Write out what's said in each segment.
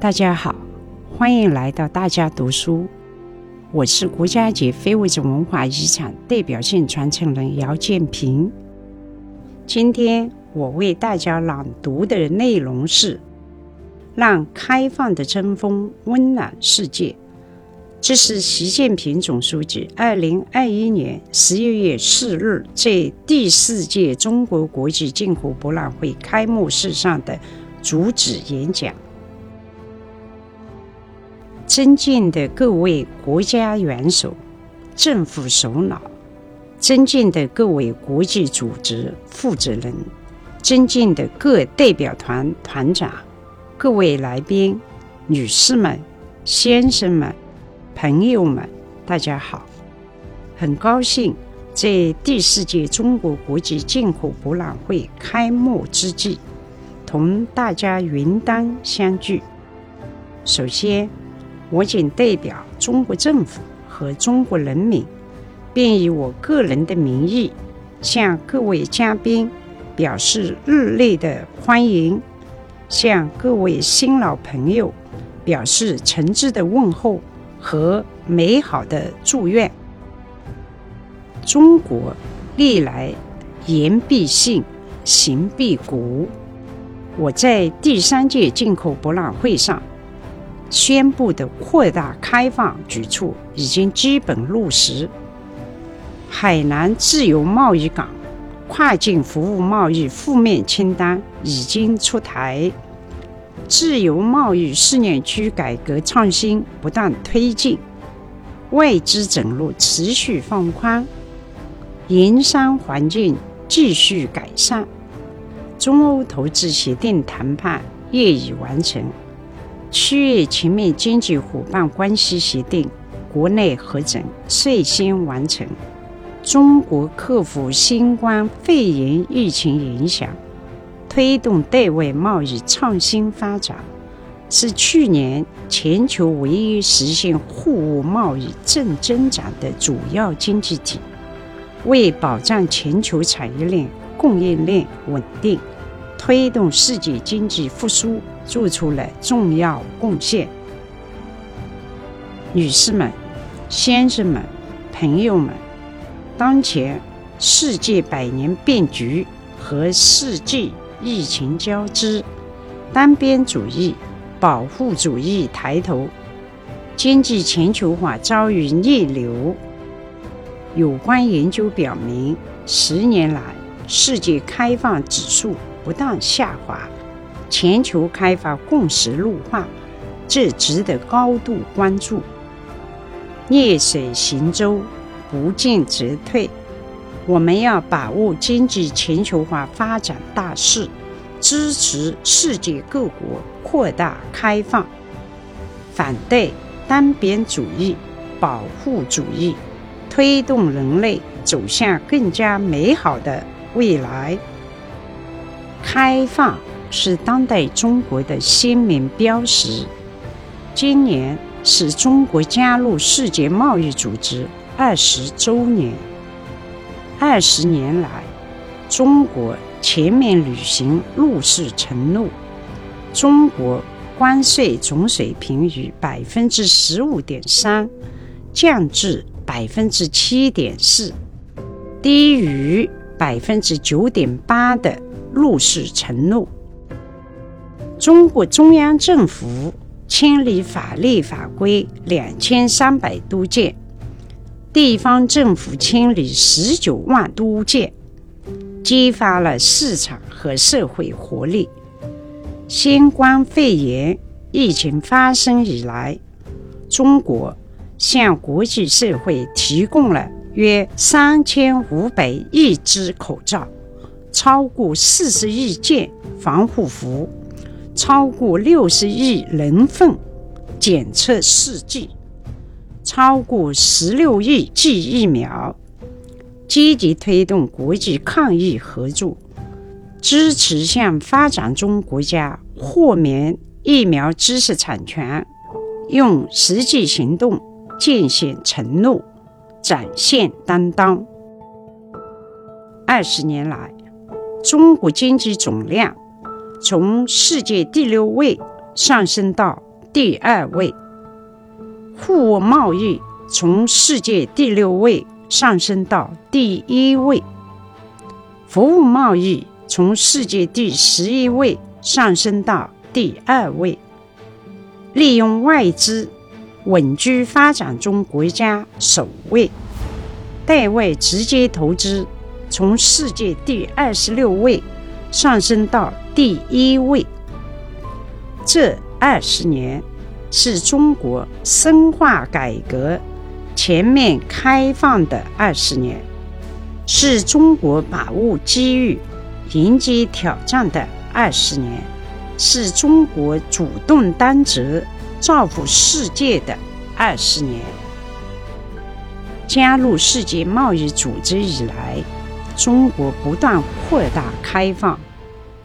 大家好，欢迎来到大家读书。我是国家级非物质文化遗产代表性传承人姚建平。今天我为大家朗读的内容是《让开放的春风温暖世界》。这是习近平总书记二零二一年十一月四日在第四届中国国际进口博览会开幕式上的主旨演讲。尊敬的各位国家元首、政府首脑，尊敬的各位国际组织负责人，尊敬的各代表团团长，各位来宾、女士们、先生们、朋友们，大家好！很高兴在第四届中国国际进口博览会开幕之际，同大家云端相聚。首先，我谨代表中国政府和中国人民，并以我个人的名义，向各位嘉宾表示热烈的欢迎，向各位新老朋友表示诚挚的问候和美好的祝愿。中国历来言必信，行必果。我在第三届进口博览会上。宣布的扩大开放举措已经基本落实，海南自由贸易港跨境服务贸易负面清单已经出台，自由贸易试验区改革创新不断推进，外资准入持续放宽，营商环境继续改善，中欧投资协定谈判业已完成。区域全面经济伙伴关系协定国内核准率先完成。中国克服新冠肺炎疫情影响，推动对外贸易创新发展，是去年全球唯一实现货物贸易正增长的主要经济体，为保障全球产业链供应链稳定。推动世界经济复苏做出了重要贡献。女士们、先生们、朋友们，当前世界百年变局和世纪疫情交织，单边主义、保护主义抬头，经济全球化遭遇逆流。有关研究表明，十年来世界开放指数。不断下滑，全球开发共识弱化，这值得高度关注。逆水行舟，不进则退。我们要把握经济全球化发展大势，支持世界各国扩大开放，反对单边主义、保护主义，推动人类走向更加美好的未来。开放是当代中国的鲜明标识。今年是中国加入世界贸易组织二十周年。二十年来，中国全面履行入世承诺，中国关税总水平于百分之十五点三降至百分之七点四，低于百分之九点八的。入世承诺。中国中央政府清理法律法规两千三百多件，地方政府清理十九万多件，激发了市场和社会活力。新冠肺炎疫情发生以来，中国向国际社会提供了约三千五百亿只口罩。超过四十亿件防护服，超过六十亿人份检测试剂，超过十六亿剂疫苗，积极推动国际抗疫合作，支持向发展中国家豁免疫苗知识产权，用实际行动践行承诺，展现担当。二十年来。中国经济总量从世界第六位上升到第二位，货物贸易从世界第六位上升到第一位，服务贸易从世界第十一位上升到第二位，利用外资稳居发展中国家首位，代外直接投资从世界第二十六位上升到第一位。这二十年是中国深化改革、全面开放的二十年，是中国把握机遇、迎接挑战的二十年，是中国主动担责、造福世界的二十年。加入世界贸易组织以来，中国不断扩大开放。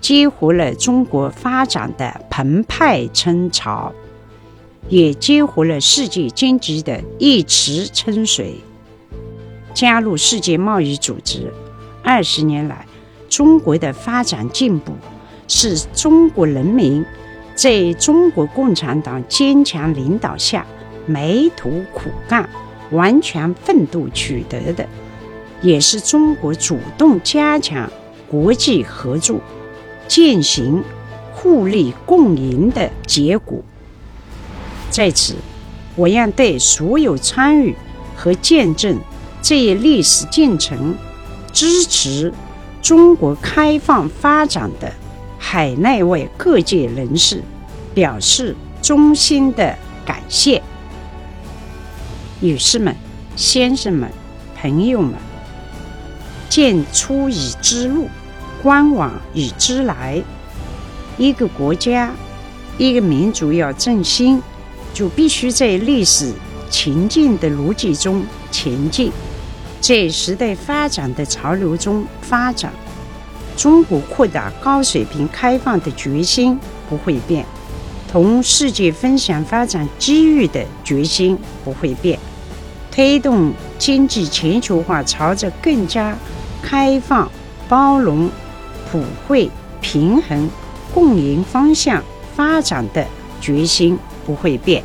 激活了中国发展的澎湃春潮，也激活了世界经济的一池春水。加入世界贸易组织二十年来，中国的发展进步是中国人民在中国共产党坚强领导下埋头苦干、完全奋斗取得的，也是中国主动加强国际合作。践行互利共赢的结果。在此，我愿对所有参与和见证这一历史进程、支持中国开放发展的海内外各界人士表示衷心的感谢。女士们、先生们、朋友们，见出以之路。观往以知来，一个国家、一个民族要振兴，就必须在历史前进的逻辑中前进，在时代发展的潮流中发展。中国扩大高水平开放的决心不会变，同世界分享发展机遇的决心不会变，推动经济全球化朝着更加开放、包容。普惠、平衡、共赢方向发展的决心不会变。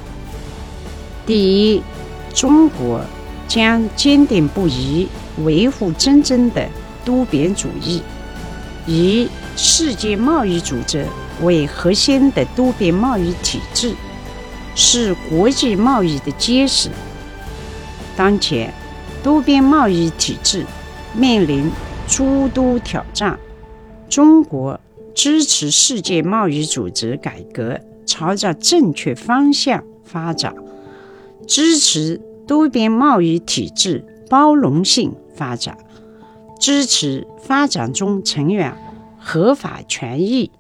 第一，中国将坚定不移维护真正的多边主义，以世界贸易组织为核心的多边贸易体制，是国际贸易的基石。当前，多边贸易体制面临诸多挑战。中国支持世界贸易组织改革朝着正确方向发展，支持多边贸易体制包容性发展，支持发展中成员合法权益。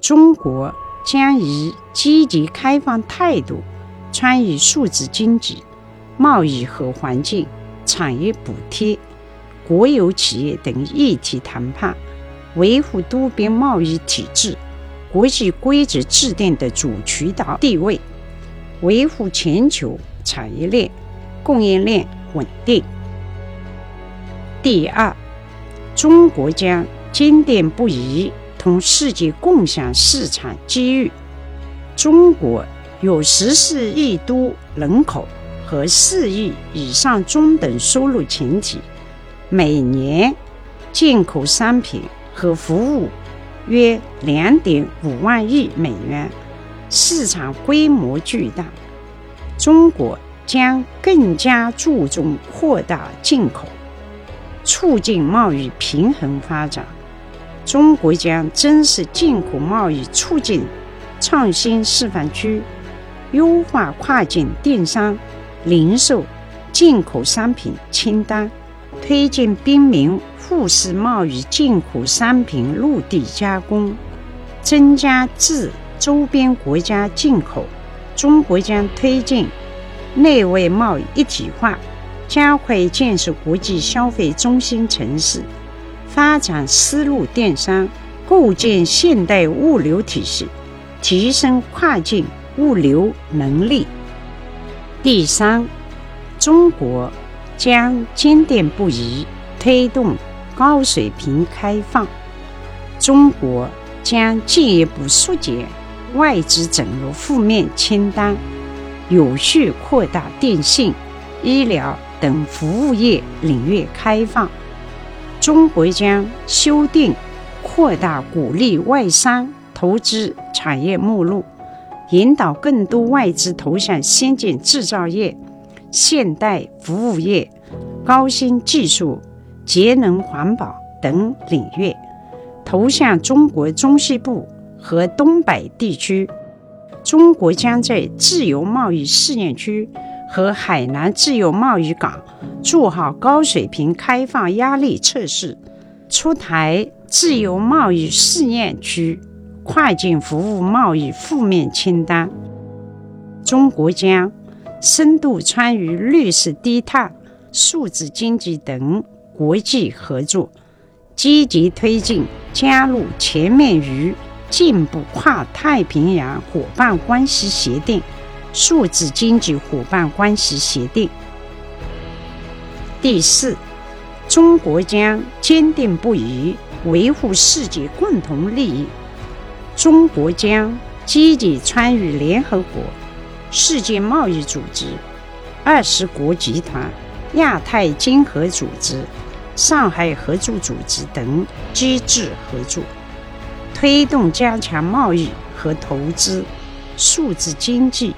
中国将以积极开放态度参与数字经济、贸易和环境、产业补贴、国有企业等议题谈判。维护多边贸易体制、国际规则制定的主渠道地位，维护全球产业链、供应链稳定。第二，中国将坚定不移同世界共享市场机遇。中国有十四亿多人口和四亿以上中等收入群体，每年进口商品。和服务约两点五万亿美元，市场规模巨大。中国将更加注重扩大进口，促进贸易平衡发展。中国将增设进口贸易促进创新示范区，优化跨境电商、零售进口商品清单，推进兵民。互市贸易进口商品陆地加工，增加自周边国家进口。中国将推进内外贸易一体化，加快建设国际消费中心城市，发展丝路电商，构建现代物流体系，提升跨境物流能力。第三，中国将坚定不移推动。高水平开放，中国将进一步缩减外资准入负面清单，有序扩大电信、医疗等服务业领域开放。中国将修订、扩大鼓励外商投资产业目录，引导更多外资投向先进制造业、现代服务业、高新技术、节能环保等领域，投向中国中西部。和东北地区，中国将在自由贸易试验区和海南自由贸易港做好高水平开放压力测试，出台自由贸易试验区跨境服务贸易负面清单。中国将深度参与绿色低碳、数字经济等国际合作，积极推进加入全面与。进步跨太平洋伙伴关系协定、数字经济伙伴关系协定。第四，中国将坚定不移维护世界共同利益。中国将积极参与联合国、世界贸易组织、二十国集团、亚太经合组织、上海合作组织等机制合作。推动加强贸易和投资、数字经济、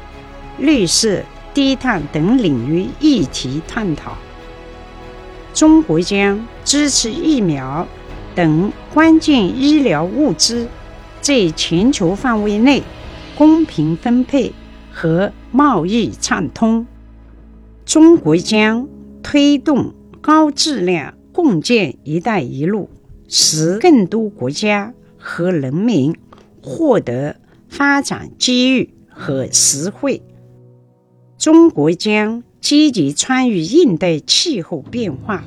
绿色低碳等领域议题探讨。中国将支持疫苗等关键医疗物资在全球范围内公平分配和贸易畅通。中国将推动高质量共建“一带一路”，使更多国家。和人民获得发展机遇和实惠。中国将积极参与应对气候变化，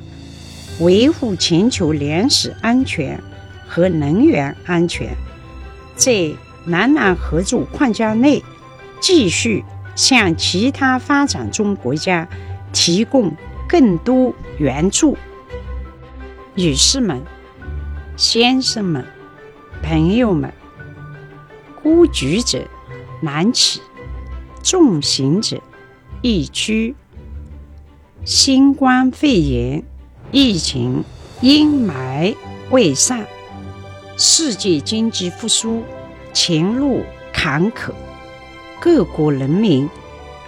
维护全球粮食安全和能源安全，在南南合作框架内，继续向其他发展中国家提供更多援助。女士们，先生们。朋友们，孤举者难起，重行者易趋。新冠肺炎疫情阴霾未散，世界经济复苏前路坎坷，各国人民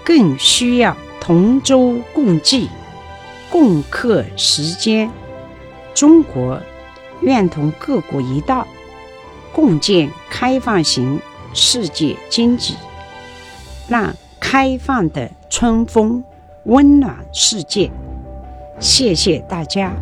更需要同舟共济，共克时艰。中国愿同各国一道。共建开放型世界经济，让开放的春风温暖世界。谢谢大家。